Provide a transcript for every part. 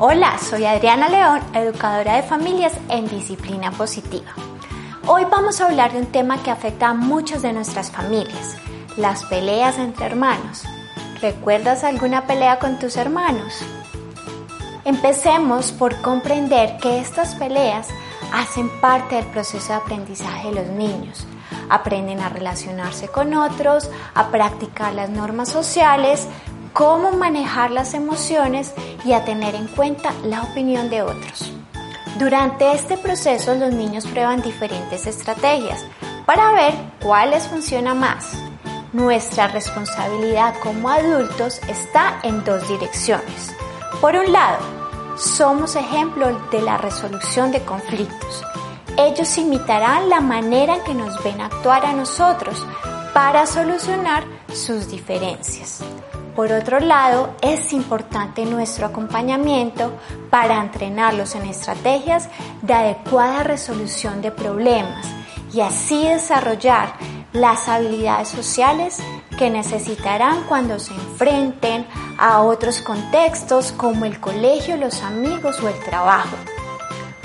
Hola, soy Adriana León, educadora de familias en disciplina positiva. Hoy vamos a hablar de un tema que afecta a muchas de nuestras familias, las peleas entre hermanos. ¿Recuerdas alguna pelea con tus hermanos? Empecemos por comprender que estas peleas hacen parte del proceso de aprendizaje de los niños. Aprenden a relacionarse con otros, a practicar las normas sociales, cómo manejar las emociones y a tener en cuenta la opinión de otros. Durante este proceso los niños prueban diferentes estrategias para ver cuáles funciona más. Nuestra responsabilidad como adultos está en dos direcciones. Por un lado, somos ejemplo de la resolución de conflictos. Ellos imitarán la manera en que nos ven actuar a nosotros para solucionar sus diferencias. Por otro lado, es importante nuestro acompañamiento para entrenarlos en estrategias de adecuada resolución de problemas y así desarrollar las habilidades sociales que necesitarán cuando se enfrenten a otros contextos como el colegio, los amigos o el trabajo.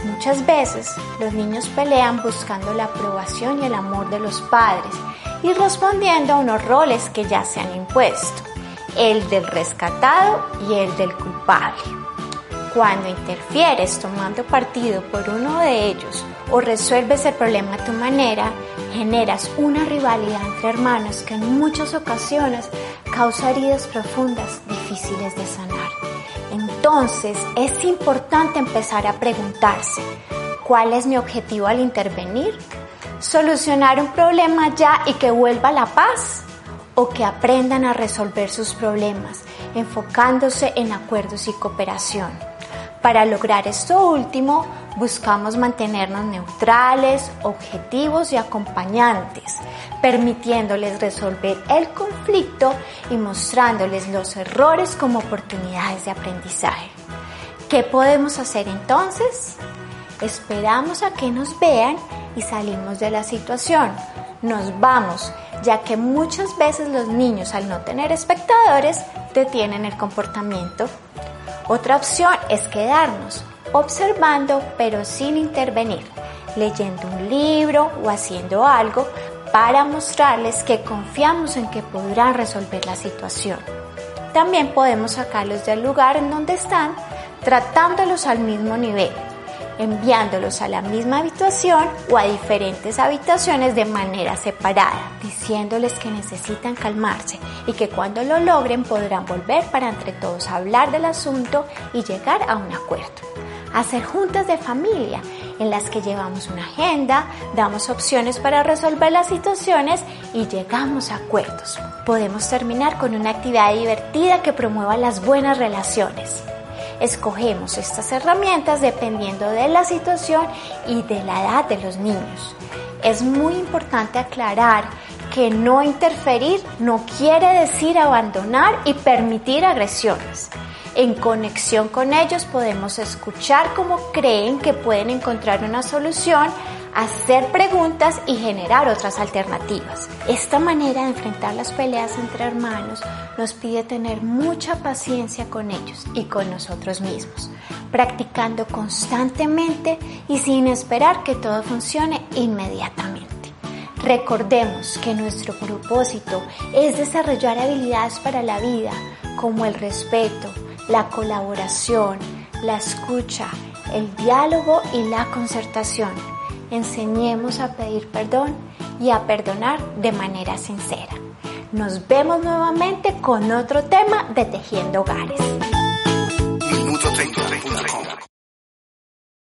Muchas veces los niños pelean buscando la aprobación y el amor de los padres y respondiendo a unos roles que ya se han impuesto el del rescatado y el del culpable. Cuando interfieres tomando partido por uno de ellos o resuelves el problema a tu manera, generas una rivalidad entre hermanos que en muchas ocasiones causa heridas profundas difíciles de sanar. Entonces es importante empezar a preguntarse, ¿cuál es mi objetivo al intervenir? ¿Solucionar un problema ya y que vuelva la paz? O que aprendan a resolver sus problemas, enfocándose en acuerdos y cooperación. Para lograr esto último, buscamos mantenernos neutrales, objetivos y acompañantes, permitiéndoles resolver el conflicto y mostrándoles los errores como oportunidades de aprendizaje. ¿Qué podemos hacer entonces? Esperamos a que nos vean y salimos de la situación. Nos vamos, ya que muchas veces los niños al no tener espectadores detienen el comportamiento. Otra opción es quedarnos observando pero sin intervenir, leyendo un libro o haciendo algo para mostrarles que confiamos en que podrán resolver la situación. También podemos sacarlos del lugar en donde están, tratándolos al mismo nivel enviándolos a la misma habitación o a diferentes habitaciones de manera separada, diciéndoles que necesitan calmarse y que cuando lo logren podrán volver para entre todos hablar del asunto y llegar a un acuerdo. Hacer juntas de familia en las que llevamos una agenda, damos opciones para resolver las situaciones y llegamos a acuerdos. Podemos terminar con una actividad divertida que promueva las buenas relaciones. Escogemos estas herramientas dependiendo de la situación y de la edad de los niños. Es muy importante aclarar que no interferir no quiere decir abandonar y permitir agresiones. En conexión con ellos podemos escuchar cómo creen que pueden encontrar una solución hacer preguntas y generar otras alternativas. Esta manera de enfrentar las peleas entre hermanos nos pide tener mucha paciencia con ellos y con nosotros mismos, practicando constantemente y sin esperar que todo funcione inmediatamente. Recordemos que nuestro propósito es desarrollar habilidades para la vida como el respeto, la colaboración, la escucha, el diálogo y la concertación enseñemos a pedir perdón y a perdonar de manera sincera. Nos vemos nuevamente con otro tema de Tejiendo Hogares. Minuto 30.